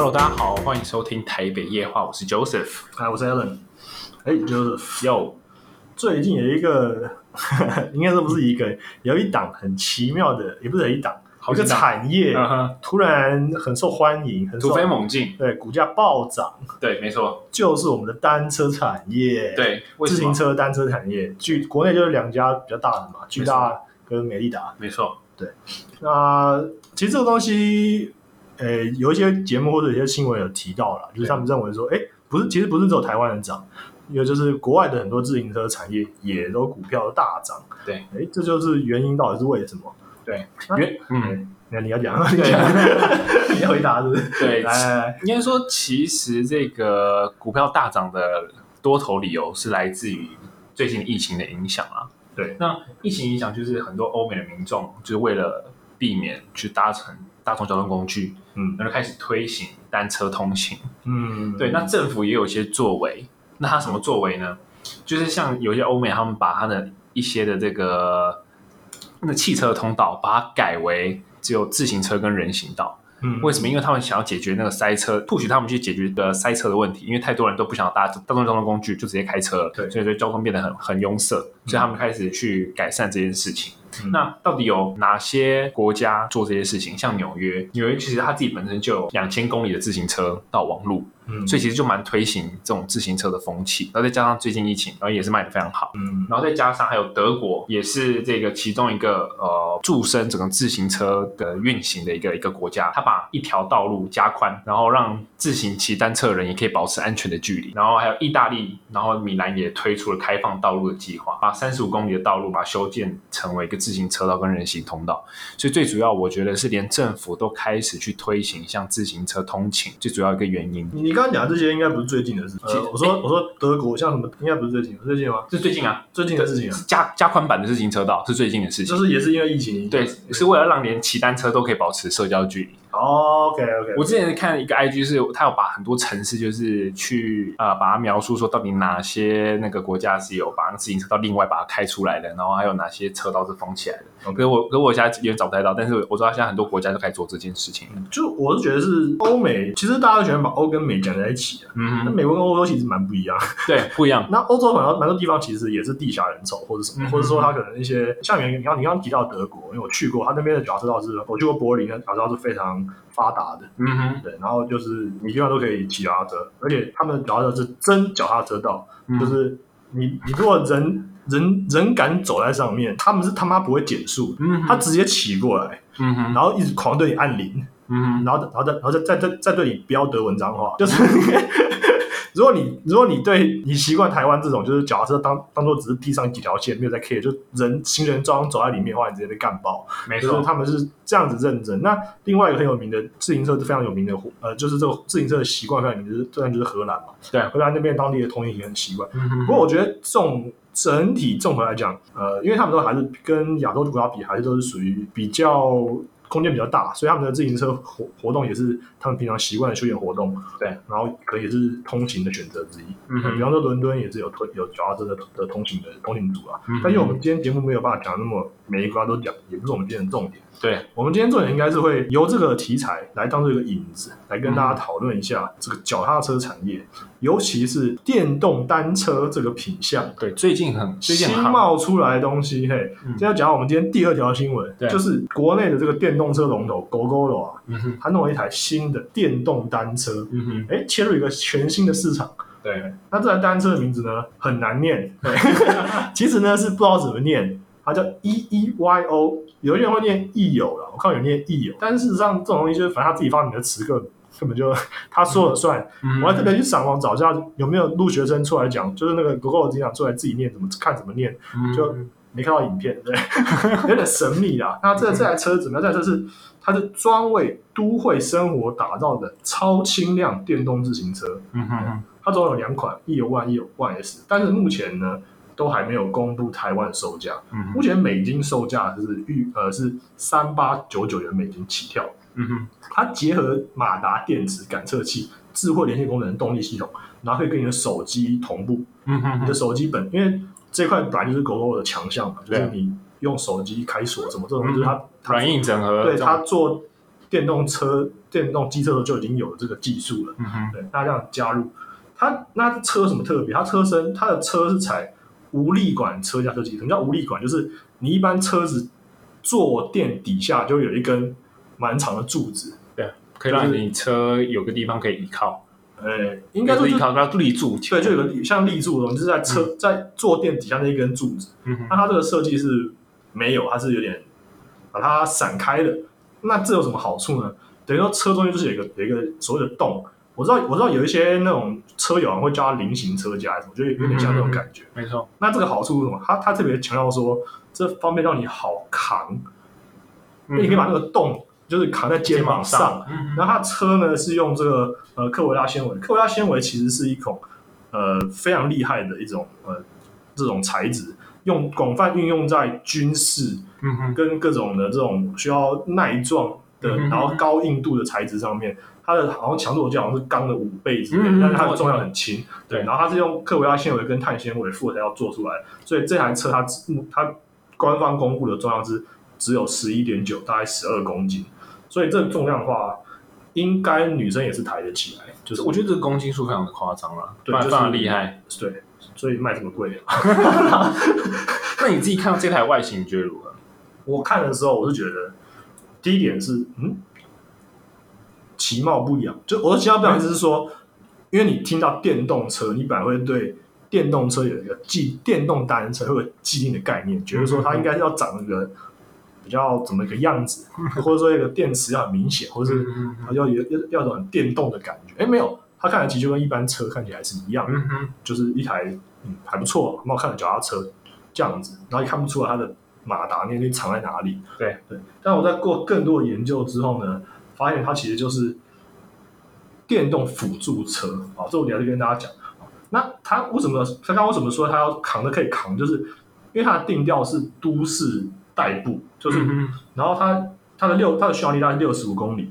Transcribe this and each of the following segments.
Hello，大家好，欢迎收听台北夜话，我是 Joseph。哎，我是 Alan。哎，Joseph，有最近有一个，应该说不是一个，有一档很奇妙的，也不是有一档，有一个好几档产业嗯哼，突然很受欢迎，很受突飞猛进，对，股价暴涨，对，没错，就是我们的单车产业，，对，为自什么？行车单车产业，据国内就是两家比较大的嘛，巨大跟美利达。没错，那其实这个东西，呃，有一些节目或者一些新闻有提到了，就是他们认为说，哎，不是，其实不是只有台湾人涨，因为就是国外的很多自行车产业也都股票大涨。对，哎，这就是原因到底是为什么？对，啊原嗯，那你要讲，对你要回答是不是？对，应该说，其实这个股票大涨的多头理由是来自于最近疫情的影响啊。对，那疫情影响就是很多欧美的民众就是为了避免去搭乘大众交通工具，嗯那就开始推行单车通行。嗯，对，那政府也有一些作为。那他什么作为呢？就是像有些欧美，他们把他的一些的这个那汽车的通道，把它改为只有自行车跟人行道。嗯为什么？因为他们想要解决那个塞车，不许他们去解决的塞车的问题，因为太多人都不想搭大众交通工具，就直接开车了。对所以说交通变得很很拥塞，所以他们开始去改善这件事情。那到底有哪些国家做这些事情？像纽约，纽约其实它自己本身就有两千公里的自行车到网路，嗯所以其实就蛮推行这种自行车的风气。然后再加上最近疫情，然后也是卖的非常好。嗯然后再加上还有德国，也是这个其中一个呃助身整个自行车的运行的一个一个国家，它把一条道路加宽，然后让自行骑单车的人也可以保持安全的距离。然后还有意大利，然后米兰也推出了开放道路的计划，把三十五公里的道路把它修建成为一个自行车道跟人行通道。所以最主要，我觉得是连政府都开始去推行像自行车通勤，最主要一个原因。刚刚讲的这些应该不是最近的事。情呃，我说我说德国像什么，应该不是最近，是最近吗？是最近啊，最近的事情啊，是加加宽版的自行车道是最近的事情就。是也是因为疫情。对，是为了让连骑单车都可以保持社交距离。，OK OK，我之前看一个 IG 是，他有把很多城市就是去呃把它描述说到底哪些那个国家是有把那自行车道另外把它开出来的，然后还有哪些车道是封起来的。可是我可是我现在有点找不太到，但是我知道现在很多国家都开始做这件事情。就我是觉得是欧美，其实大家都喜欢把欧跟美讲在一起啊。嗯，那美国跟欧洲其实蛮不一样。对，不一样。那欧洲很多蛮多地方其实也是地狭人稠，或者什么，嗯或者说它可能一些像你你刚你刚刚提到德国，因为我去过，它那边的脚踏车道是，我去过柏林，那脚踏车道是非常发达的。嗯哼，对，然后就是你基本上都可以骑脚踏车，而且他们脚踏车是真脚踏车道，嗯。就是你你如果人人人敢走在上面，他们是他妈不会减速，嗯，他直接骑过来，嗯哼，然后一直狂对你按铃，嗯哼，然后然后再然后再再再再对你飙德文脏话，就是 如果你如果你对你习惯台湾这种就是脚踏车当当做只是地上几条线没有在 care，就人行人装走在里面的话，你直接被干爆。没错就是，他们是这样子认真。那另外一个很有名的自行车是非常有名的，呃，就是这个自行车的习惯非常有名，就是当然就是荷兰嘛。对荷兰那边当地的通行也很习惯。嗯不过我觉得这种整体综合来讲，呃，因为他们都还是跟亚洲国家比，还是都是属于比较空间比较大，所以他们的自行车活活动也是他们平常习惯的休闲活动。对，然后可以是通勤的选择之一。嗯，比方说伦敦也是有推有脚踏车的的通勤的通勤组啊。嗯但因为我们今天节目没有办法讲那么每一个都讲，也不是我们今天的重点。对，我们今天重点应该是会由这个题材来当做一个引子，来跟大家讨论一下这个脚踏车产业，尤其是电动单车这个品相。对，最近很最近新冒出来的东西，嘿，嗯今天要讲到我们今天第二条新闻，对就是国内的这个电动车龙头 GoGo 啊，嗯哼，它弄了一台新的电动单车，嗯哼，哎，切入一个全新的市场。对，那这台单车的名字呢很难念，对其实呢是不知道怎么念，它叫 E E Y O，有些人会念益友了，我看有人念益友，但是事实上这种东西就是反正他自己发明的词根根本就他说了算。嗯。我还特别去上网找一下有没有录学生出来讲，就是那个 Google 经常出来自己念怎么看怎么念，嗯。就没看到影片，对，有点神秘啦。那这这台车怎么样？这台车是它是专为都会生活打造的超轻量电动自行车，嗯哼哼，它总共有两款，，E 有 One，E 有 One S，但是目前呢都还没有公布台湾售价。嗯目前美金售价是预呃是三八九九元美金起跳，嗯哼，它结合马达电子感测器、智慧连线功能动力系统，然后可以跟你的手机同步。嗯哼你的手机本因为这块本来就是 GoGo 的强项嘛，就是你用手机开锁什么这种，就是它它软硬整合，对它做电动车、电动机车的时候就已经有这个技术了。嗯哼，对，大家这样加入。它那车有什么特别？它车身它的车是采无力管车架设计。什么叫无力管？就是你一般车子坐垫底下就有一根蛮长的柱子，对可以让你车有个地方可以依靠，呃，应该说就是依靠，它立柱。对，就有个像立柱的东西，就是在车、在坐垫底下那一根柱子。嗯哼，那它这个设计是没有，它是有点把它散开的。那这有什么好处呢？等于说车中间就是有一个有一个所谓的洞。我知道我知道有一些那种车友啊会叫它菱形车架，我觉得有点像那种感觉。没错，那这个好处是什么？它它特别强调说，这方便让你好扛，你可以把那个洞就是扛在肩膀上。嗯，然后它车呢是用这个呃克维拉纤维，克维拉纤维其实是一种呃非常厉害的一种呃这种材质，用广泛运用在军事跟各种的这种需要耐撞的，嗯然后高硬度的材质上面。它的好像强度我记得好像是钢的五倍之类的，嗯嗯但是它的重量很轻。对然后它是用克维拉纤维跟碳纤维复合材料做出来，所以这台车它只它官方公布的重量是只有十一点九，大概十二公斤。所以这个重量的话，应该女生也是抬得起来。就是我觉得这个公斤数非常的夸张了，对就是厉害。对，所以卖这么贵。那你自己看到这台外形，你觉得如何？我看的时候，我是觉得第一点是，嗯，其貌不扬。就我的其貌不扬意思是说，因为你听到电动车，你本来会对电动车有一个既电动单车会有既定的概念，觉得说它应该是要长一个比较怎么一个样子，或者说一个电池要很明显，或者是嗯它要有要要有很电动的感觉。哎，没有，它看起来其实就跟一般车看起来是一样就是一台嗯还不错，蛮好看的脚踏车这样子，然后也看不出来它的马达那边藏在哪里。对对，但我在过更多的研究之后呢，发现它其实就是电动辅助车啊，这我等一下就跟大家讲。那它为什么？刚刚为什么说它要扛的可以扛？就是因为它的定调是都市代步，就是、嗯然后它它的六它的续航力大概六十五公里，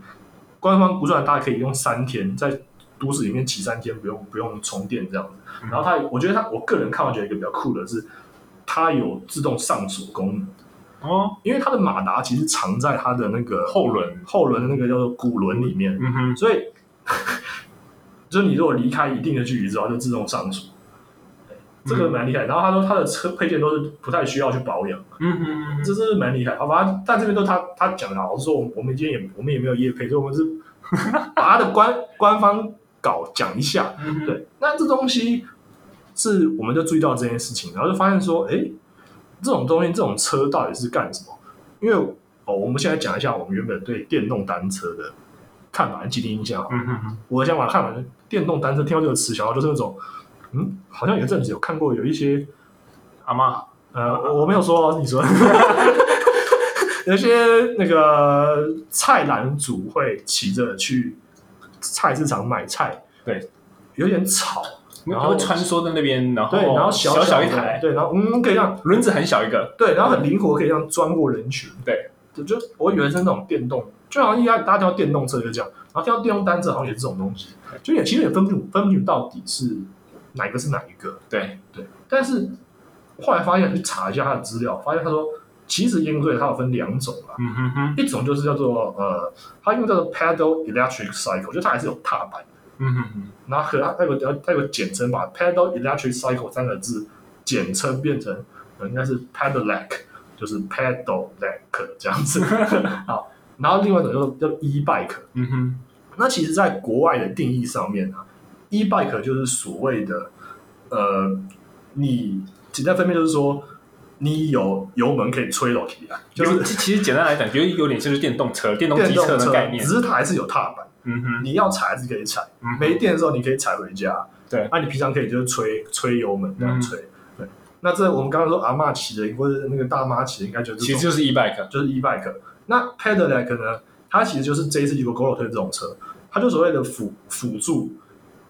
官方估算大概可以用三天在都市里面骑三天，不用不用充电这样子。嗯然后它，我觉得它，我个人看完觉得一个比较酷的是，它有自动上锁功能，哦，因为它的马达其实藏在它的那个后轮，后轮的那个叫做鼓轮里面，嗯哼，所以 就是你如果离开一定的距离之后，它就自动上锁。对这个蛮厉害，然后他说他的车配件都是不太需要去保养，嗯哼，这是蛮厉害。好吧，但这边都他他讲的，老实说，我们我们今天也我们也没有业配，所以我们是 把他的官官方稿讲一下。嗯，对，那这东西是我们就注意到这件事情，然后就发现说，哎，这种东西这种车到底是干什么？因为哦，我们现在讲一下我们原本对电动单车的看法和既定印象。嗯哼哼，我的想法看法是，电动单车听到这个词，想到就是那种，嗯，好像有一阵子有看过有一些，阿妈，呃，我我没有说哦，你说，有些那个菜篮族会骑着去菜市场买菜，对，有点吵。然后穿梭在那边，然后对，然后小小小一台，的对，然后嗯，可以让轮子很小一个，对，然后很灵活，可以这样钻过人群。对，就就我以为是那种电动，就好像一般大家听到电动车就这样，然后听到电动单车好像也是这种东西，就也其实也分不清分不清到底是哪个是哪一个。对，对，但是后来发现去查一下他的资料，发现他说其实严格来它有分两种啊，嗯哼哼，一种就是叫做呃，它用叫做 pedal electric cycle，就它还是有踏板的。嗯哼哼，然后和它有个它有个简称吧 pedal electric cycle 三个字简称变成呃应该是 pedelec，就是 pedelec 这样子。好，然后另外一种叫做叫 e bike。嗯哼，那其实，在国外的定义上面啊，e bike 就是所谓的呃，你简单分辨就是说，你有油门可以吹楼梯啊，就就是是其实简单来讲，觉得有点像是电动车、电动机车的概念只。是它还是有踏板，嗯哼，你要踩还是可以踩。嗯没电的时候你可以踩回家，对那、你平常可以就是吹吹油门这样嗯吹，对。那这我们刚刚说阿嬷骑的或者那个大妈骑的，应该就是其实就是 e bike。就是 e bike。那 pedelec 呢，它其实就是这一次 g o g o 推这种车，它就所谓的辅辅助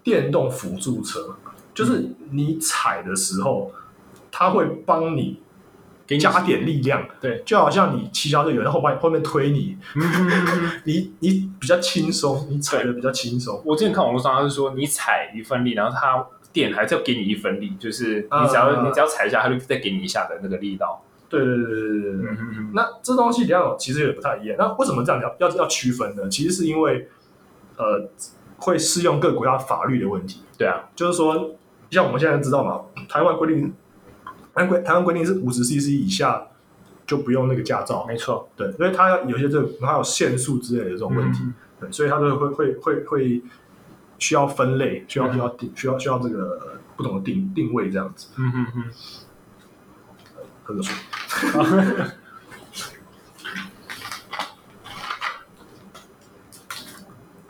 电动辅助车，就是你踩的时候，它会帮你给你加点力量，对，就好像你骑脚车有人后帮你后面推你，你你比较轻松，你踩的比较轻松。我之前看网络上，他是说你踩一份力，然后他电还是要给你一分力，就是你只要、呃你只要踩一下，他就再给你一下的那个力道。对对对对对对对。那这东西两种其实也不太一样。那为什么这样要要要区分呢？其实是因为呃会适用各国家法律的问题。对啊，就是说，像我们现在知道嘛，台湾规定，台湾规台湾规定是五十 CC 以下就不用那个驾照，没错，对，因为它有些这个它有限速之类的这种问题，嗯对，所以它就会会会会需要分类，需要需要定，需要需要这个呃不同的定定位这样子。嗯嗯嗯，喝个水。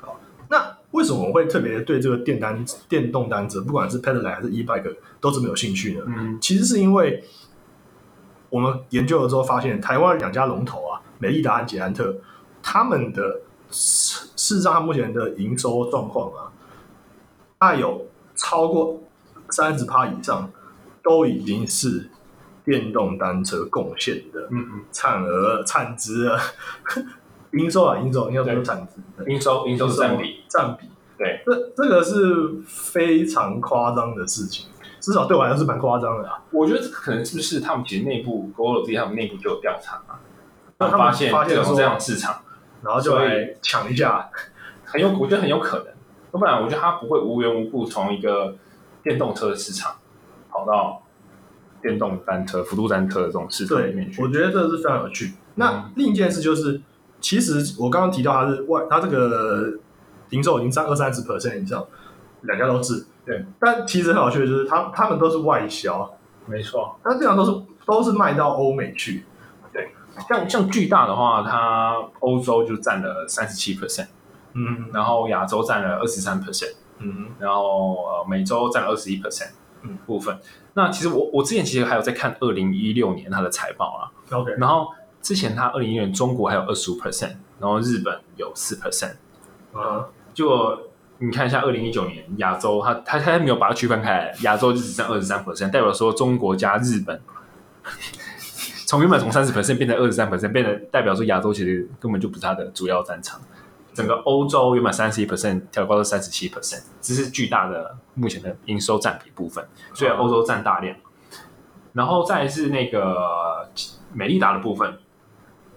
好，那为什么我会特别对这个电单电动单车，不管是 pedelec 还是 e bike 都这么有兴趣呢？嗯。其实是因为我们研究了之后发现，台湾两家龙头啊，美利达和捷安特，他们的事事实上，他目前的营收状况啊，大概有超过三十趴以上，都已经是电动单车贡献的嗯嗯，产额、产值啊，营收啊，营收应该说是产值，营收营收占比，占比，对，这这个是非常夸张的事情，至少对我来说是蛮夸张的啊。我觉得这可能是不是他们其实内部 g o l 自己他们内部就有调查嘛，那他们发现发现有这样的市场然后就来抢一下，很有，我觉得很有可能，要不然我觉得他不会无缘无故从一个电动车的市场跑到电动单车、辅助单车的这种市场里面，去。我觉得这是非常有趣。那嗯另一件事就是，其实我刚刚提到它是外，它这个营收已经占二三十 percent 以上，两家都是。对，但其实很有趣的就是，他他们都是外销，没错，但这样都是都是卖到欧美去。对。像像巨大的话，它欧洲就占了三十七 percent，嗯。然后亚洲占了二十三 percent，嗯。然后呃美洲占了二十一 percent 嗯。部分。那其实我我之前其实还有在看二零一六年它的财报啦，，OK，然后之前它二零一六年中国还有二十五 percent，然后日本有四 percent，啊，就你看一下二零一九年亚洲，它它它没有把它区分开来，亚洲就只占二十三 percent，代表说中国加日本。从原本从三十 percent 变成二十三 percent，变成代表说亚洲其实根本就不是它的主要战场。整个欧洲原本三十一 percent 调高到三十七 percent，这是巨大的目前的营收占比部分，所以欧洲占大量。然后再是那个美利达的部分，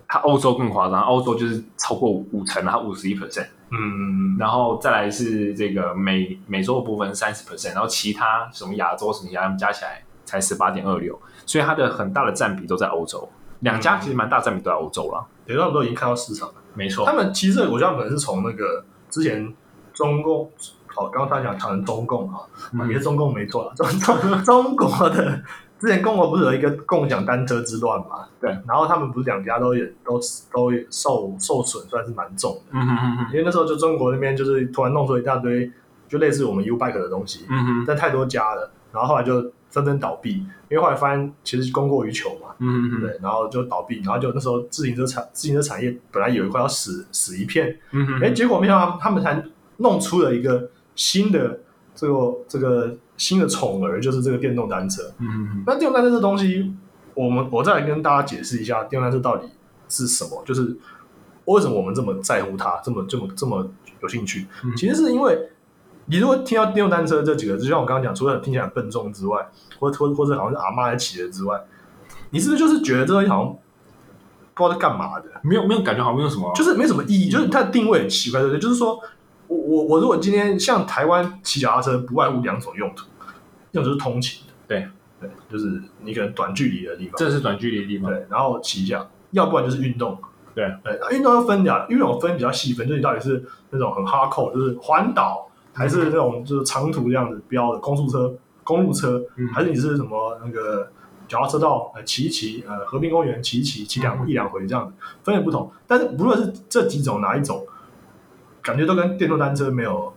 它欧洲更夸张，欧洲就是超过五成，它五十一 percent。嗯，然后再来是这个美美洲的部分三十 percent，然后其他什么亚洲什么亚，他们加起来才十八点二六，所以它的很大的占比都在欧洲。两家其实蛮大占比都在欧洲啦。等于他们都已经看到市场了。没错他，们其实这个国家可能是从那个之前中共，好，刚刚他讲讲成中共啊，嗯也是中共没错啦，中中 中国的之前中国不是有一个共享单车之乱嘛？对，然后他们不是两家都也都都受受损，算是蛮重的。嗯哼，因为那时候就中国那边就是突然弄出一大堆，就类似我们 U Bike 的东西，嗯哼，但太多家了，然后后来就纷纷倒闭，因为后来发现其实供过于求嘛，嗯哼哼，对，然后就倒闭，然后就那时候自行车产自行车产业本来有一块要死死一片，嗯哼，哎，结果没想到他们才弄出了一个新的这个这个新的宠儿，就是这个电动单车。嗯哼哼，那电动单车这东西，我们我再来跟大家解释一下电动单车到底是什么，就是为什么我们这么在乎它，这么这么这么有兴趣。嗯其实是因为你如果听到电动单车这几个字，就像我刚刚讲，除了听起来很笨重之外，或或或者好像是阿妈在骑的之外，你是不是就是觉得这东西好像不知道在干嘛的？没有没有感觉好像没有什么，就是没什么意义，就是它的定位很奇怪，对不对？就是说我我我如果今天像台湾骑脚踏车，不外乎两种用途，一种就是通勤的，对对，就是你可能短距离的地方，这是短距离的地方，对，然后骑一下，要不然就是运动，对。对，啊运动要分两，运动分比较细分，就是你到底是那种很 hardcore，就是环岛，还是那种就是长途这样子标的公路车、公路车，嗯还是你是什么那个脚踏车道呃骑一骑，呃和平公园骑一骑，骑两嗯。一两回这样子，分也不同。但是不论是这几种哪一种，感觉都跟电动单车没有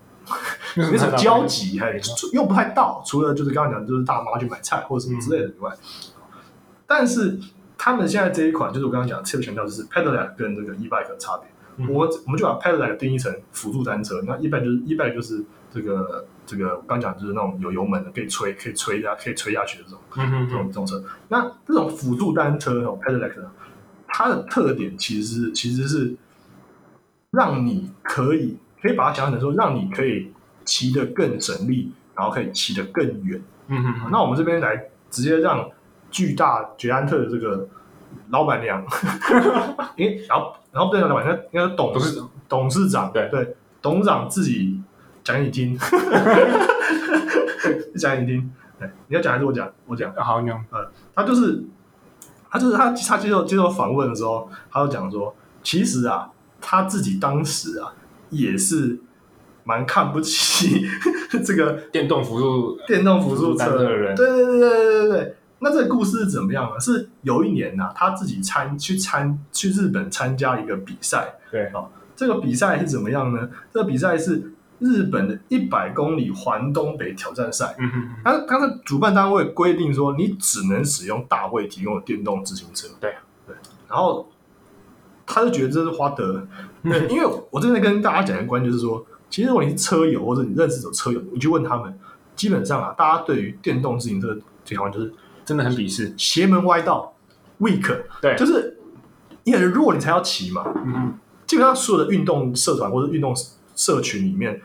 没什么交集，还用不太到，除了就是刚刚讲，就是大妈去买菜或者什么之类的以外，但是他们现在这一款，就是我刚刚讲特别强调，就是 pedelec 跟这个 e bike 的差别。嗯我我们就把 pedelec 定义成辅助单车，那 e bike 就是 e bike 就是这个这个我刚讲就是那种有油门的，可以吹可以吹下可以吹下去的这种这种这种车。那这种辅助单车那种 pedelec 呢，它的特点其实是其实是让你可以可以把它想象成说，让你可以骑得更省力，然后可以骑得更远。嗯哼哼，那我们这边来直接让巨大捷安特的这个老板娘，因为然后然后不对，老板娘应该是董董事长。董事长，对。对，董事长自己讲给你听，讲给你听，对，你要讲还是我讲？我讲。好，你讲。他就是他就是他他接受接受访问的时候，他就讲说，其实啊，他自己当时啊也是蛮看不起 这个电动辅助电动辅助车的人对对对对对对对。那这个故事是怎么样呢？是有一年呐、他自己参去参去日本参加一个比赛，对这个比赛是怎么样呢？这个比赛是日本的一百公里环东北挑战赛。嗯哼，他他的主办单位规定说，你只能使用大会提供的电动自行车。对对，然后他就觉得这是花德，对，因为我正在跟大家讲的观点就是说，其实如果你是车友或者你认识有车友，你去问他们，基本上啊，大家对于电动自行车这行就是真的很鄙视。邪门歪道，weak，对，就是你很弱，你才要骑嘛。嗯，基本上所有的运动社团或者运动社群里面，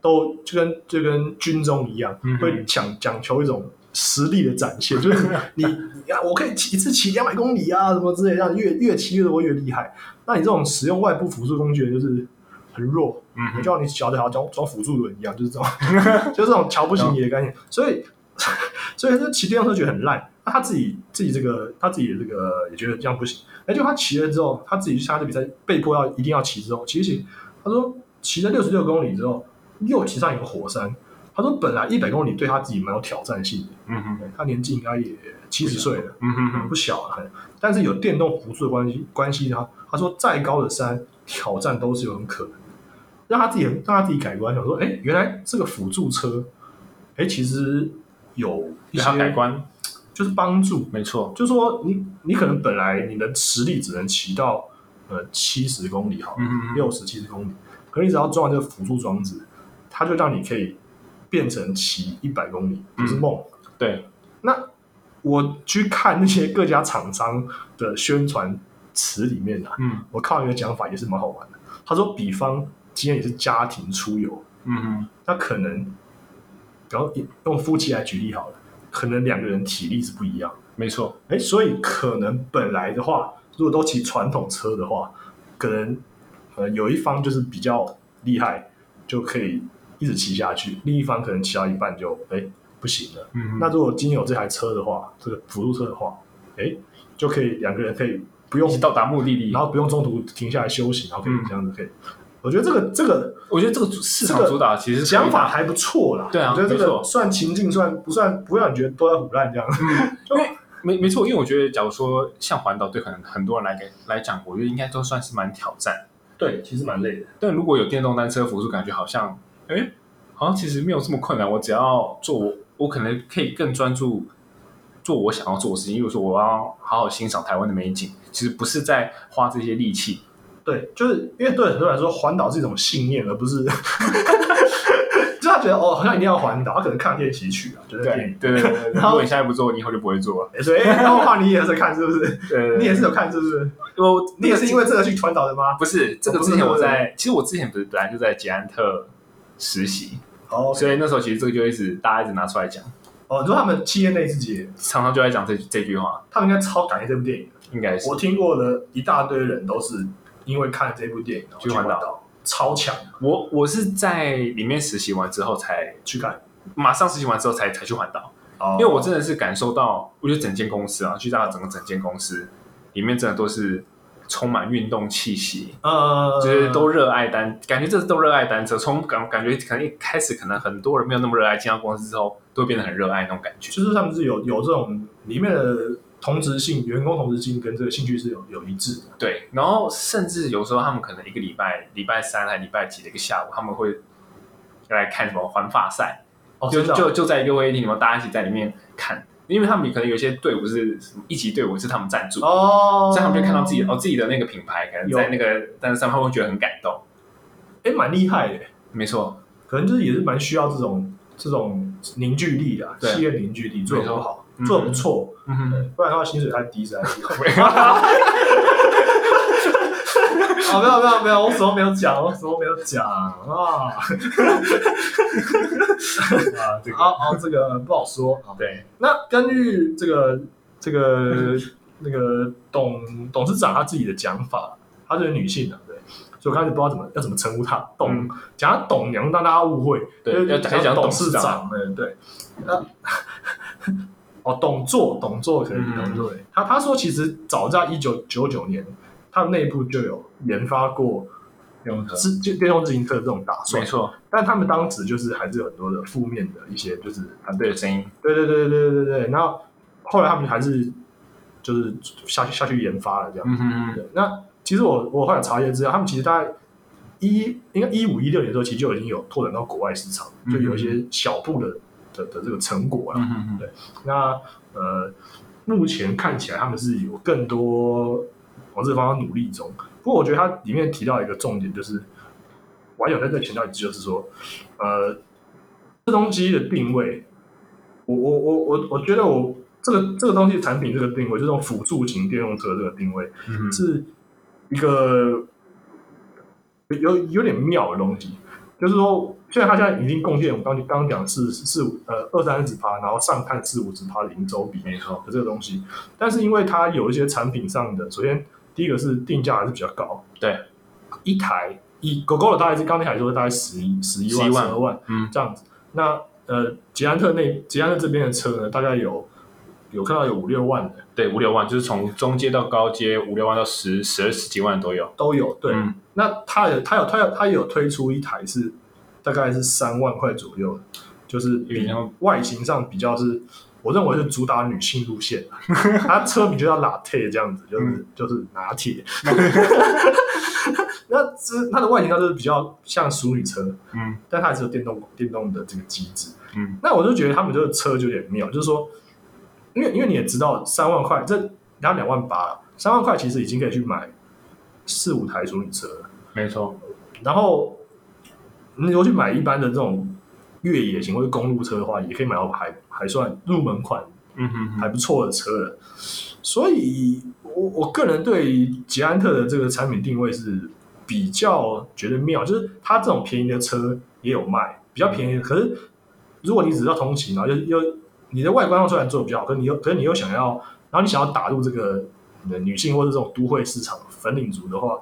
都就跟就跟军中一样，会讲讲求一种实力的展现，就是你你啊，我可以骑一次骑两百公里啊，什么之类的，让越越骑越多越厉害。那你这种使用外部辅助工具的，就是很弱，嗯，就像你小的好像装装辅助轮一样，就是这种，就是这种瞧不起你的概念。所以，所以就骑电动车觉得很烂。那他自己自己这个他自己的这个也觉得这样不行。哎，就他骑了之后，他自己去参加这比赛，被迫要一定要骑之后，骑一骑，他说骑了六十六公里之后，又骑上一个火山。他说本来一百公里对他自己蛮有挑战性的，嗯哼，他年纪应该也七十岁了。嗯哼哼，不小了，但是有电动辅助的关系关系他他说再高的山挑战都是有很可能的，让他自己让他自己改观，想说，哎，原来这个辅助车，哎，其实有一些改观，就是帮助，没错，就说你你可能本来你的实力只能骑到呃七十公里好了，嗯哼哼，六十七十公里，可是你只要装了这个辅助装置，它就让你可以变成骑一百公里，就是梦。对，那我去看那些各家厂商的宣传词里面啊，嗯我看到一个讲法也是蛮好玩的。他说，比方今天也是家庭出游，嗯哼，那可能，然后用夫妻来举例好了，可能两个人体力是不一样。没错，哎，所以可能本来的话，如果都骑传统车的话，可能呃有一方就是比较厉害，就可以一直骑下去；另一方可能骑到一半就哎不行了。嗯，那如果今天有这台车的话，这个辅助车的话，哎，就可以两个人可以不用，到达目的地然。后不用中途停下来休息，然后可以嗯这样子可以。我觉得这个这个我觉得这个市场主打其实想法还不错啦。对啊我觉得这个算情境，算不算不让你觉得都在胡乱这样。嗯，因为没没错，因为我觉得，假如说像环岛，对可能很多人来给来讲，我觉得应该都算是蛮挑战。对，其实蛮累的。但如果有电动单车辅助，感觉好像，哎，好像其实没有这么困难。我只要做我，我可能可以更专注做我想要做的事情。例如说，我要好好欣赏台湾的美景，其实不是在花这些力气。对，就是因为对很多人来说，环岛是一种信念，而不是，就他觉得哦，好像一定要环岛，他可能看电影曲啊，觉得电影。对对对对，然后如果你现在不做，你以后就不会做了。哎所以，哎然后话你也是看是不是？对，你也是有看是不是？我你也是因为这个去环岛的吗？不是这个之前我在，其实我之前不是本来就在捷安特实习，哦，所以那时候其实这个就一直大家一直拿出来讲，哦，你说他们企业内自己，常常就在讲这这句话，他们应该超感谢这部电影的。应该是。我听过的一大堆人都是因为看了这部电影然后去环岛。岛，超强我我是在里面实习完之后才去看。马上实习完之后才才去环岛，哦。因为我真的是感受到，我觉得整间公司啊，去到整个整间公司里面真的都是充满运动气息，呃，就是都热爱单，感觉这都热爱单车，从感感觉可能一开始可能很多人没有那么热爱，进到公司之后都会变得很热爱那种感觉。就是他们是有有这种里面的同职性，员工同职性跟这个兴趣是有有一致的。对，然后甚至有时候他们可能一个礼拜礼拜三还礼拜几的一个下午，他们会来看什么环法赛，哦，就就就在一个会议厅里面，大家一起在里面看，因为他们可能有些队伍是一级队伍是他们赞助，哦，所以他们就看到自己哦自己的那个品牌，可能在那个但是上，他会觉得很感动。哎，蛮厉害的，没错，可能就是也是蛮需要这种这种凝聚力的，对。企业凝聚力做的不好，嗯做的不错，嗯哼，不然的话薪水太低实在是。啊，没有没有没有，我什么没有讲，我什么没有讲啊。啊，这个好好，这个不好说啊。对，那根据这个这个那个董董事长他自己的讲法，她是女性的，对，所以我开始不知道怎么要怎么称呼他，董嗯讲她董娘，让大家误会，就是对要还讲董董事长嗯，对对，那哦，董座，董座可以，嗯董座，他他说其实早在一九九九年，他们内部就有研发过用车，自就电动自行车这种打算没，错，但他们当时就是还是有很多的负面的一些就是反对对的声音，对对对对对对对，然后后来他们还是就是下去下去研发了这样。嗯哼哼，那其实我我后来查一些资料，他们其实大概一应该一五一六年的时候，其实就已经有拓展到国外市场，就有一些小步的的的这个成果了。嗯哼哼，那呃，目前看起来他们是有更多往这个方向努力中。不过我觉得它里面提到一个重点，就是网友在这强调一句，就是说，呃，这东西的定位，我我我我我觉得我这个这个东西产品这个定位，就这种辅助型电动车这个定位，嗯，是一个有有点妙的东西，就是说，虽然它现在已经贡献我刚刚刚讲是四五呃二三十趴，然后上看四五十趴的营收比没错，的这个东西，但是因为它有一些产品上的，首先第一个是定价还是比较高，对，一台以狗狗的大概是刚才还说大概十一十一万十二万嗯，这样子，那呃捷安特那捷安特这边的车呢，大概有有看到有五六万的。对，五六万，就是从中阶到高阶，五六万到十、十二、十几万都有。都有，对，嗯。那它有它有它有它有推出一台是大概是三万块左右的，就是外形上比较是，我认为是主打女性路线的。它车名就叫 Latte 这样子，就是、嗯就是拿铁。那这它的外形上就是比较像淑女车，嗯但它还是有电动电动的这个机制。嗯，那我就觉得他们这个车就有点妙，就是说，因为因为你也知道三万块，这然后两万八，三万块其实已经可以去买四五台淑女车了。没错，然后你如果去买一般的这种越野型或者公路车的话，也可以买到还还算入门款嗯哼哼，还不错的车了。所以我我个人对捷安特的这个产品定位是比较觉得妙，就是它这种便宜的车也有卖，比较便宜的。可是如果你只是要通勤，然后又又你的外观上虽然做的比较好，可是你又可是你又想要，然后你想要打入这个女性或者这种都会市场粉领族的话，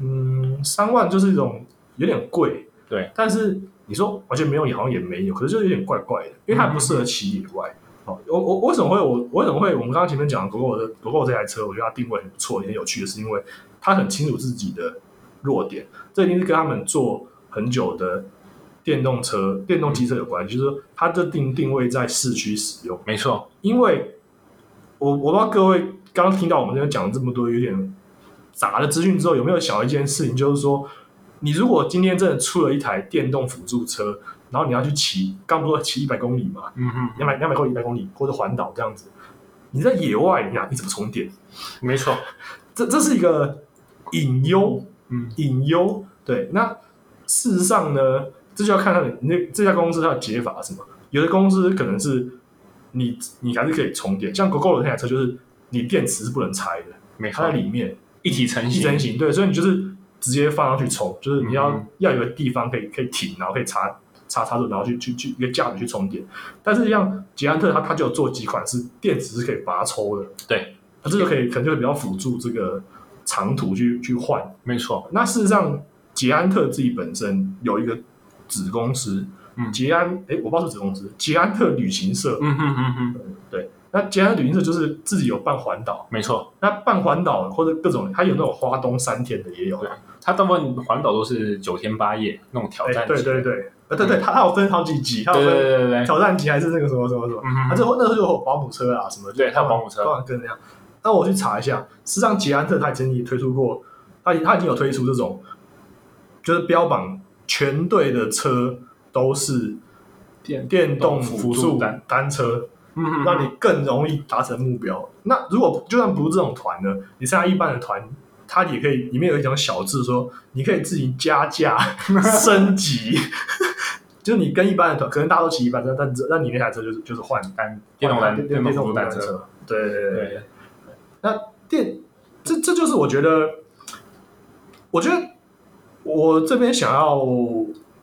嗯，三万就是一种有点贵，对。但是你说完全没有，也好像也没有，可是就有点怪怪的，因为它不适合骑野外。哦，我我我为什么会我我为什么会我们刚刚前面讲狗狗的狗狗这台车，我觉得它定位很不错，也很有趣的是，因为它很清楚自己的弱点，这一定是跟他们做很久的电动车、电动机车有关系，就是说它这定定位在市区使用。没错，因为我我不知道各位刚刚听到我们这边讲了这么多有点杂的资讯之后，有没有想到一件事情，就是说，你如果今天真的出了一台电动辅助车，然后你要去骑，刚不是说骑一百公里嘛，嗯哼，两百两百公里、一百公里或者环岛这样子，你在野外，你想你怎么充电？没错，这这是一个隐忧，嗯，隐忧。对，那事实上呢，这就要看它的那这家公司它的解法是什么。有的公司可能是你你还是可以充电，像 GoGo 的那台车就是你电池是不能拆的，没错它在，里面一体成型，一整型，对，所以你就是直接放上去充，就是你要、嗯要有个地方可以可以停，然后可以插插插座，然后去去去一个架子去充电。但是像捷安特它它就有做几款是电池是可以拔抽的，对，它这个可以可能就会比较辅助这个长途去去换。没错，那事实上，捷安特自己本身有一个子公司，嗯捷安，哎，我不知道是子公司，捷安特旅行社。嗯哼哼。哼，对，那捷安特旅行社就是自己有办环岛，没错，那办环岛或者各种，它有那种花东三天的也有对。它大部分环岛都是九天八夜那种挑哎，战，对对，对，呃，对对，它它有分好几级，它有对对分对对对，挑战级还是那个什么什么什么，嗯哼它这那时候就有保姆车啊什么，对它有保姆车当然跟那样。那我去查一下，实际上捷安特它曾经推出过，它它已经有推出这种，就是标榜全队的车都是电电动辅辅助单，单车，嗯哼，让你更容易达成目标。那如果就算不是这种团呢，你参加一般的团，它也可以里面有一种小字说，你可以自己加价 升级。就是你跟一般的团，可能大家都骑一般车，但但你那台车就是就是换单电动单电电动单车，对对。对，那电，这这就是我觉得，我觉得我这边想要，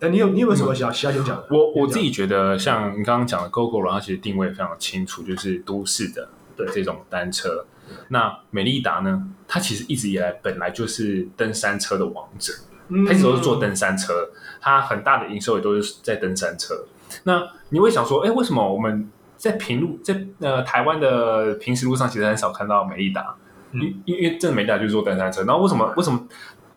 哎，你有你有没有什么想其他想讲的？我我自己觉得，像你刚刚讲的 GoGo，然后其实定位非常清楚，就是都市的对这种单车。那美利达呢，它其实一直以来本来就是登山车的王者，嗯它一直都是做登山车，它很大的营收也都是在登山车。那你会想说，哎，为什么我们在平路在呃台湾的平时路上其实很少看到美利达？嗯因因为真的美利达就是做登山车，然后为什么为什么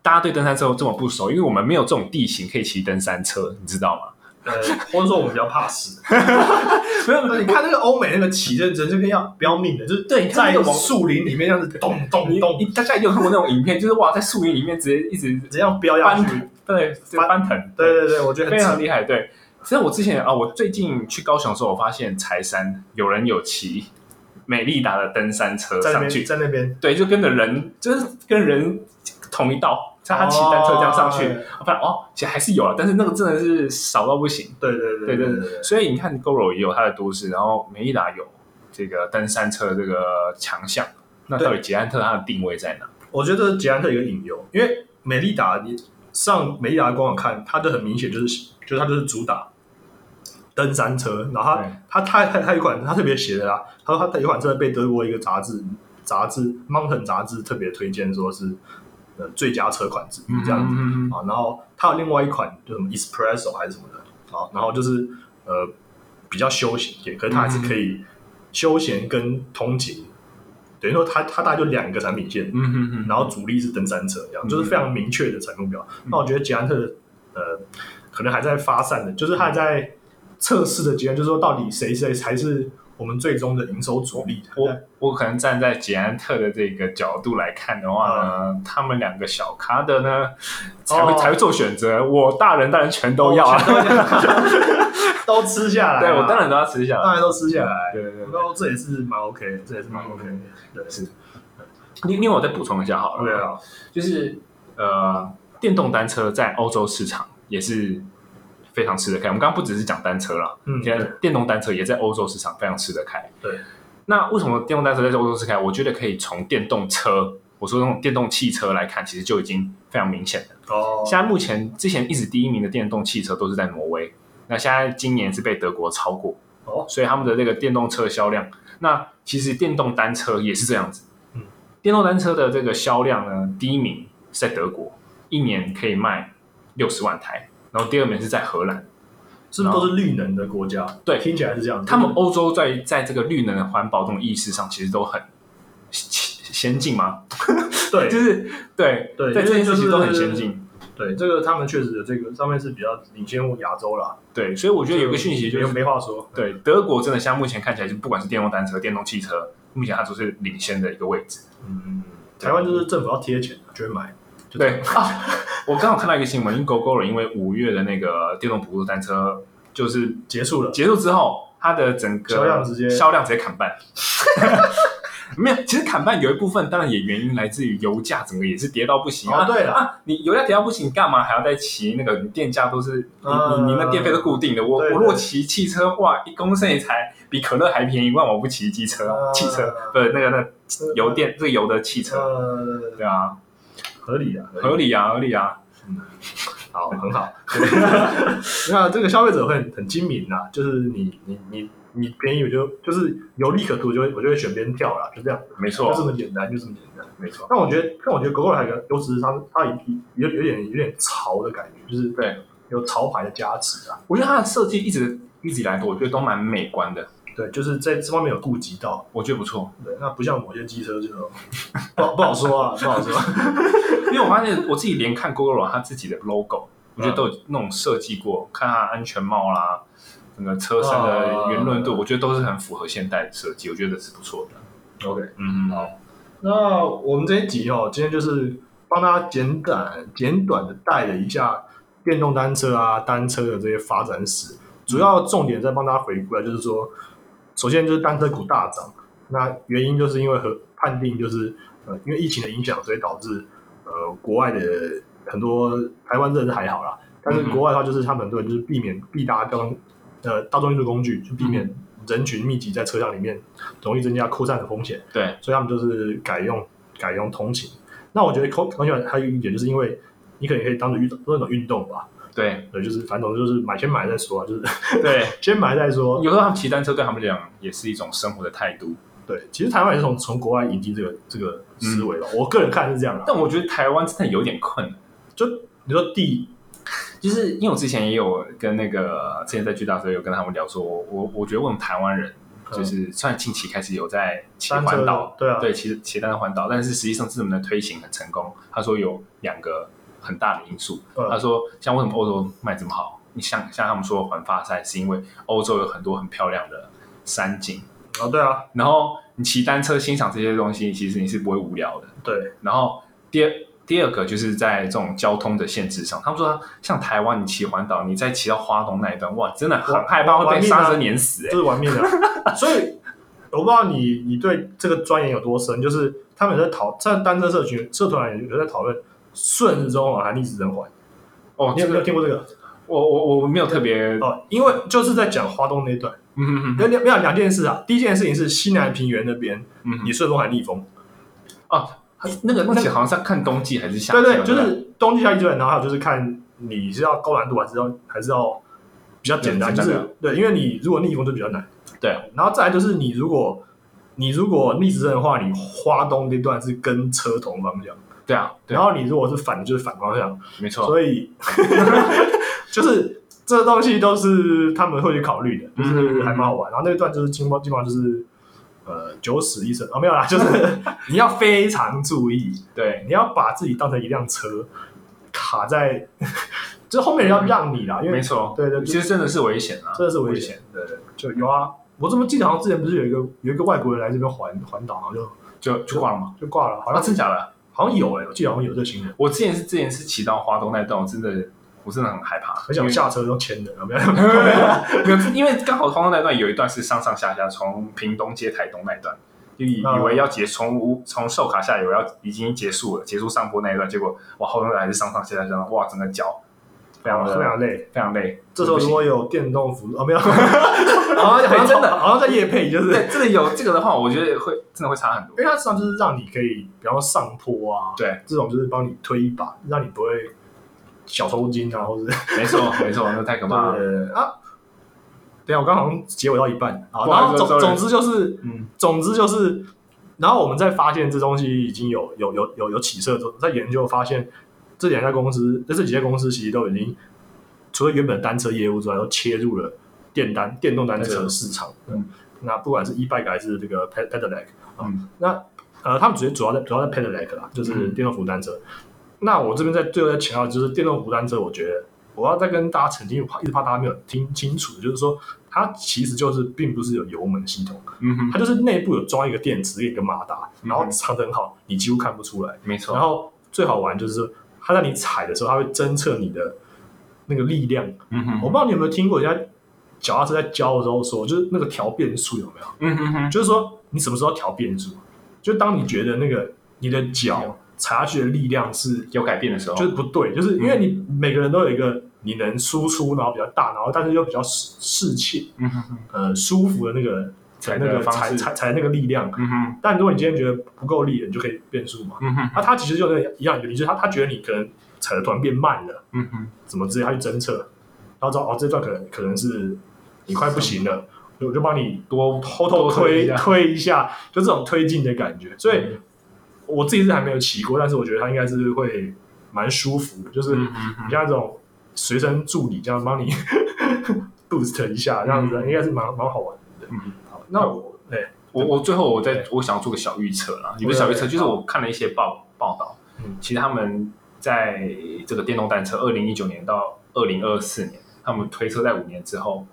大家对登山车这么不熟？因为我们没有这种地形可以骑登山车，你知道吗？呃，或者说我们比较怕死。没有，那你看那个欧美那个骑认真，这边要不要命的，就是对在树林里面这样子咚咚咚，大家有看过那种影片，就是哇，在树林里面直接一直这样飙下去。翻，对，就翻腾，对对对，我觉得非常厉害。对，其实我之前啊，我最近去高雄的时候，我发现柴山有人有骑美利达的登山车上去，在那边对，就跟着人，就是跟人同一道，像他骑单车这样上去，哦。我发现哦，其实还是有了，但是那个真的是少到不行。对对对对对所以你看，GoRo 也有它的都市，然后美利达有这个登山车的这个强项，那到底捷安特它的定位在哪？我觉得捷安特有一个隐忧，因为美利达你上美利达的官网看，它的很明显就是就是它就是主打登山车，然后它它它它有一款它特别写的啦，他说它有一款车被德国一个杂志杂志 Mountain 杂志特别推荐，说是呃最佳车款之一这样子。嗯啊，然后它有另外一款就什么 Espresso 还是什么的啊，然后就是呃比较休闲一点，可是它还是可以休闲跟通勤，等于说它它大概就两个产品线，嗯哼哼，然后主力是登山车，这样就是非常明确的产目标。那我觉得捷安特呃可能还在发散的，就是它还在测试的阶段，就是说到底谁谁才是我们最终的营收主力。我我可能站在捷安特的这个角度来看的话呢，他们两个小咖的呢才会、哦才会做选择。我大人当然全都要啊，哦 都吃下来啊，对我当然都要吃下来。当然都吃下来。对对对这也是蛮 OK，的这也是蛮 OK 的。对，是另另外我再补充一下好了，对啊，就是呃，电动单车在欧洲市场也是非常吃得开。我们刚刚不只是讲单车了，嗯，现在对电动单车也在欧洲市场非常吃得开。对，那为什么电动单车在欧洲吃开？我觉得可以从电动车，我说那种电动汽车来看，其实就已经非常明显了。哦，现在目前之前一直第一名的电动汽车都是在挪威，那现在今年是被德国超过，哦，所以他们的这个电动车销量，那其实电动单车也是这样子。嗯，电动单车的这个销量呢，第一名是在德国，一年可以卖六十万台，然后第二名是在荷兰。是不是都是绿能的国家？对听起来是这样。他们欧洲在在这个绿能环保这种意识上，其实都很先先进吗？对 就是对对在这件事情都很先进。对，这个他们确实这个上面是比较领先亚洲啦。对，所以我觉得有个讯息就没是，没话说。对德国真的像目前看起来，就不管是电动单车、电动汽车，目前它都是领先的一个位置。嗯，台湾就是政府要贴钱，就会买。就对啊，我刚好看到一个新闻，因为 GoGo 了，因为五月的那个电动辅助单车就是结束了。结束之后，它的整个销量直接销量直接砍半。没有，其实砍半有一部分当然也原因来自于油价整个也是跌到不行啊。哦对了啊，你油价跌到不行，你干嘛还要再骑那个？你电价都是你啊你你那电费都固定的。我我如果骑汽车，哇，一公升也才比可乐还便宜，万我不骑机车汽车不是那个那油电这个油的汽车，呃，对啊，合理啊，合理啊，合理啊。好，很好。那这个消费者会很很精明呐，就是你你你你便宜，我就就是有利可图，我就会我就会选边跳啦，就这样，没错就这，么简单，就这么简单。没错，但我觉得，但我觉得狗狗还有一个优势是它它有有有点有点潮的感觉，就是对，有潮牌的加持啊。我觉得它的设计一直一直以来都我觉得都蛮美观的，对，就是在这方面有顾及到。我觉得不错。对，那不像某些机车就不好不好说啊，不好说。因为我发现我自己连看 GoGo 它自己的 logo，我觉得嗯都有那种设计过，看它安全帽啦，整个车身的圆润度，啊我觉得都是很符合现代的设计，我觉得是不错的。OK，嗯，好那我们这一集哦，今天就是帮大家简短简短的带了一下电动单车啊、单车的这些发展史，主要重点在帮大家回顾啊，就是说，首先就是单车股大涨，那原因就是因为和判定就是呃，因为疫情的影响，所以导致呃国外的很多台湾真的是还好啦，但是嗯国外的话就是他们很多人就是避免必搭交通呃大众运输工具，就避免人群密集在车厢里面，容易增加扩散的风险。对，所以他们就是改用改用通勤。那我觉得通通勤还有一点，就是因为你可能可以当做运动那种运动吧，对，对，就是反正就是买先买再说啊，就是对，先买再说。有时候他们骑单车对他们来讲也是一种生活的态度。对，其实台湾也是从从国外引进这个这个思维吧，我个人看是这样的。但我觉得台湾真的有点困难。就你说第 就是因为我之前也有跟那个之前在巨大的时候有跟他们聊说，我我觉得我们台湾人就是虽然近期开始有在骑单环岛，对啊对骑骑单车环岛，但是实际上是我们的推行很成功。他说有两个很大的因素，嗯他说像为什么欧洲卖这么好？你像像他们说的环法赛，是因为欧洲有很多很漂亮的山景，哦，对啊，然后你骑单车欣赏这些东西，其实你是不会无聊的。对，然后第二第二个就是在这种交通的限制上，他们说像台湾你骑环岛，你再骑到花东那一段，哇，真的很害怕会被刹车碾死、欸。就是玩命的。所以我不知道你你对这个钻研有多深，就是他们有在讨在单车社群社团有在讨论顺时钟环还逆时针环，哦，你有没有这个听过这个？我我我没有特别，哦，因为就是在讲花东那一段，嗯哼哼有两件事啊。第一件事情是西南平原那边，你顺风还逆风，哦，那个那个好像是要看冬季还是夏对季，对，就是冬季夏季之外，然后还有就是看你是要高难度还是要还是要比较简单，就是对，因为你如果逆风就比较难。对，然后再来就是你如果你如果逆时针的话，你花东那段是跟车同方向，对啊，对然后你如果是反的，就是反方向，没错，所以 就是这东西都是他们会去考虑的，就是还蛮好玩。然后那一段就是基本基本上就是呃九死一生啊，没有啦，就是 你要非常注意，对，你要把自己当成一辆车卡在，就是后面人要让你啦，因为没错，对对，其实真的是危险啊，真的是危险，对对，就有啊。我怎么记得好像之前不是有一个有一个外国人来这边环环岛，然后就就就挂了吗？就挂了，好啊，像真假的？好像有哎、我记得好像有这个新闻，我之前是之前是骑到华东那一段，我真的我真的很害怕，很想下车都牵的，有没有？没有，因为刚好花东那段有一段是上上下下，从屏东接台东那一段，就以嗯以为要结从无从寿卡下以为要已经结束了，结束上坡那一段，结果哇后段还是上上下下下，哇整个脚非常的非常累。非常累。这时候如果有电动辅助，哦，没有，好像好像 真的好像在夜配，就是对真的有这个的话，我觉得会真的会差很多。因为它实际上就是让你可以，比方说上坡啊，对，这种就是帮你推一把，让你不会小抽筋啊，或者是没错 没错，那太可怕了。对啊。对啊，我刚好像结尾到一半然后总总之就是，嗯，总之就是，然后我们在发现这东西已经有有有有有起色之后，在研究发现这两家公司，这这几家公司其实都已经除了原本单车业务之外，都切入了电单电动单车的市场。嗯，那不管是 e bike 还是这个 ped pedelec 啊，嗯那呃，他们主要主要在主要在 pedelec 啦，就是嗯电动扶单车。那我这边在最后再强调，就是电动扶单车，我觉得我要再跟大家澄清，我怕一直怕大家没有听清楚，就是说它其实就是并不是有油门系统，嗯哼，它就是内部有装一个电池一个马达，嗯然后藏得很好，你几乎看不出来。没错然。后最好玩就是说，它在你踩的时候，它会侦测你的那个力量。嗯哼，我不知道你有没有听过人家脚踏车在教的时候说，就是那个调变速有没有？嗯哼哼，就是说你什么时候调变速？就当你觉得那个你的脚踩下去的力量是有改变的时候，就是不对，就是因为你每个人都有一个你能输出，然后比较大，然后但是又比较适适切嗯哼哼，呃舒服的那个踩那个的方式，踩踩踩那个力量。嗯哼，但如果你今天觉得不够力了，你就可以变速嘛。嗯哼，那他其实就那个一样的原理，就是他他觉得你可能踩的突然变慢了，嗯哼，怎么之类，他去侦测，然后知道哦这段可能可能是你快不行了，我就帮你多偷偷多推一推一下，就这种推进的感觉。所以嗯我自己是还没有骑过，但是我觉得它应该是会蛮舒服的，就是你像这种随身助理这样帮你 boost 一下，这样子嗯应该是蛮蛮好玩的。嗯好，那我对我我最后我在我想要做个小预测啦，也不是小预测，就是我看了一些报报道，嗯其实他们在这个电动单车，二零一九年到二零二四年，他们推测在五年之后，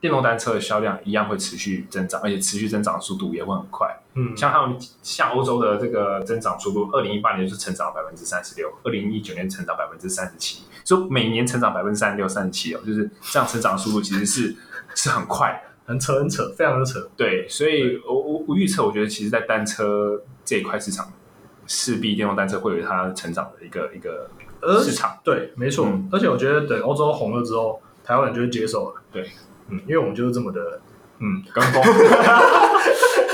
电动单车的销量一样会持续增长，而且持续增长的速度也会很快。嗯像他们像欧洲的这个增长速度，二零一八年就是成长百分之三十六，二零一九年成长百分之三十七，所以每年成长百分之三十六、三十七哦，就是这样成长的速度其实是是很快的。很扯很扯，非常的扯。对，所以我我我预测，我觉得其实，在单车这一块市场，势必电动单车会有它成长的一个一个市场。对，没错。嗯而且我觉得等欧洲红了之后，台湾人就会接受了。对，嗯，因为我们就是这么的，嗯，跟风，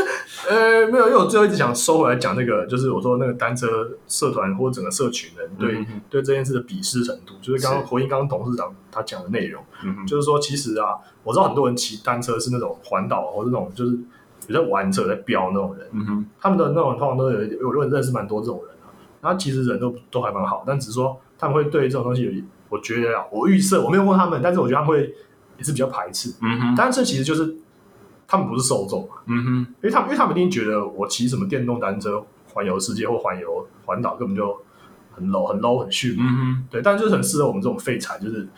呃，没有，因为我最后一直想收回来讲那个，就是我说那个单车社团或者整个社群人对、嗯对这件事的鄙视程度，就是刚刚是回应刚刚董事长他讲的内容，嗯，就是说其实啊，我知道很多人骑单车是那种环岛或者那种就是有在玩车、在飙那种人，嗯哼，他们的那种通常都有我认认识蛮多这种人啊。然后其实人都都还蛮好，但只是说他们会对这种东西有，我觉得啊，我预设我没有问他们，但是我觉得他们会也是比较排斥。嗯哼，但是这其实就是他们不是受众。嘛，嗯哼，因为他们因为他们一定觉得我骑什么电动单车环游世界或环游环岛根本就很 low 很 low 很逊。嗯哼，对，但就是很适合我们这种废柴，就是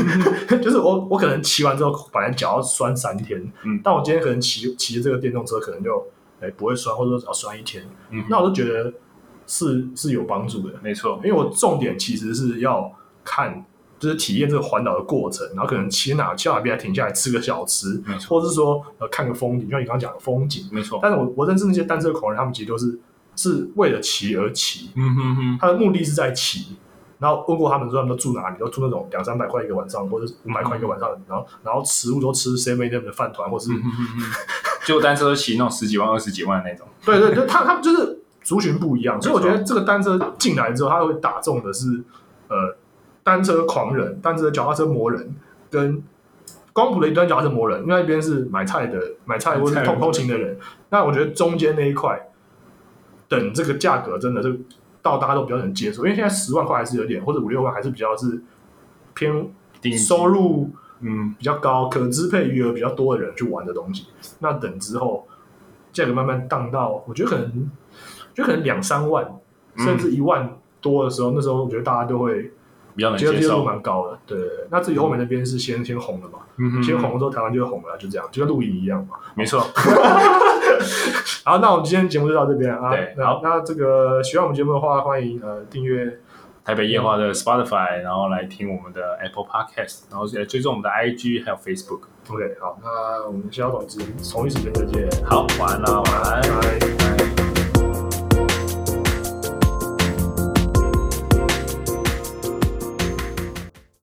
就是我我可能骑完之后，本来脚要酸三天，嗯。但我今天可能骑骑这个电动车，可能就哎、不会酸，或者说只要酸一天，嗯，那我就觉得是是有帮助的，没错。因，为我重点其实是要看。就是体验这个环岛的过程，然后可能骑哪骑到哪边停下来吃个小吃，没错，或者是说呃看个风景，就像你刚刚讲的风景。没错，但是我我认识那些单车狂人，他们其实都是是为了骑而骑，嗯哼哼，他的目的是在骑。然后问过他们说他们都住哪里，都住那种两三百块一个晚上，或者五百块一个晚上，然后然后食物都吃 Seven Eleven 的饭团，或是、嗯哼哼哼，就单车都骑那种十几万、二十几万那种，对对对，他他们就是族群不一样，所以我觉得这个单车进来之后，他会打中的是呃单车狂人、单车脚踏车魔人跟光谱的一端脚踏车魔人，另外一边是买菜的买菜或是买菜的通通勤的人。那我觉得中间那一块，等这个价格真的是到大家都比较能接受，因为现在十万块还是有点，或者五六万还是比较是偏收，入嗯，比较高、可支配余额比较多的人去玩的东西。那等之后价格慢慢荡到，我觉得可能就可能两三万，嗯甚至一万多的时候，那时候我觉得大家都会比较能接受接受度蛮高的。对那至于后面那边是先先红了嘛，嗯哼先红了之后台湾就会红了，就这样，就跟露营一样嘛。没错，好，那我们今天节目就到这边啊。对那那这个喜欢我们节目的话，欢迎呃订阅。台北夜话的 Spotify，然后来听我们的 Apple Podcast，然后追踪我们的 IG 还有 Facebook。OK，好，那我们下周同同一时间再见。好，晚安啦，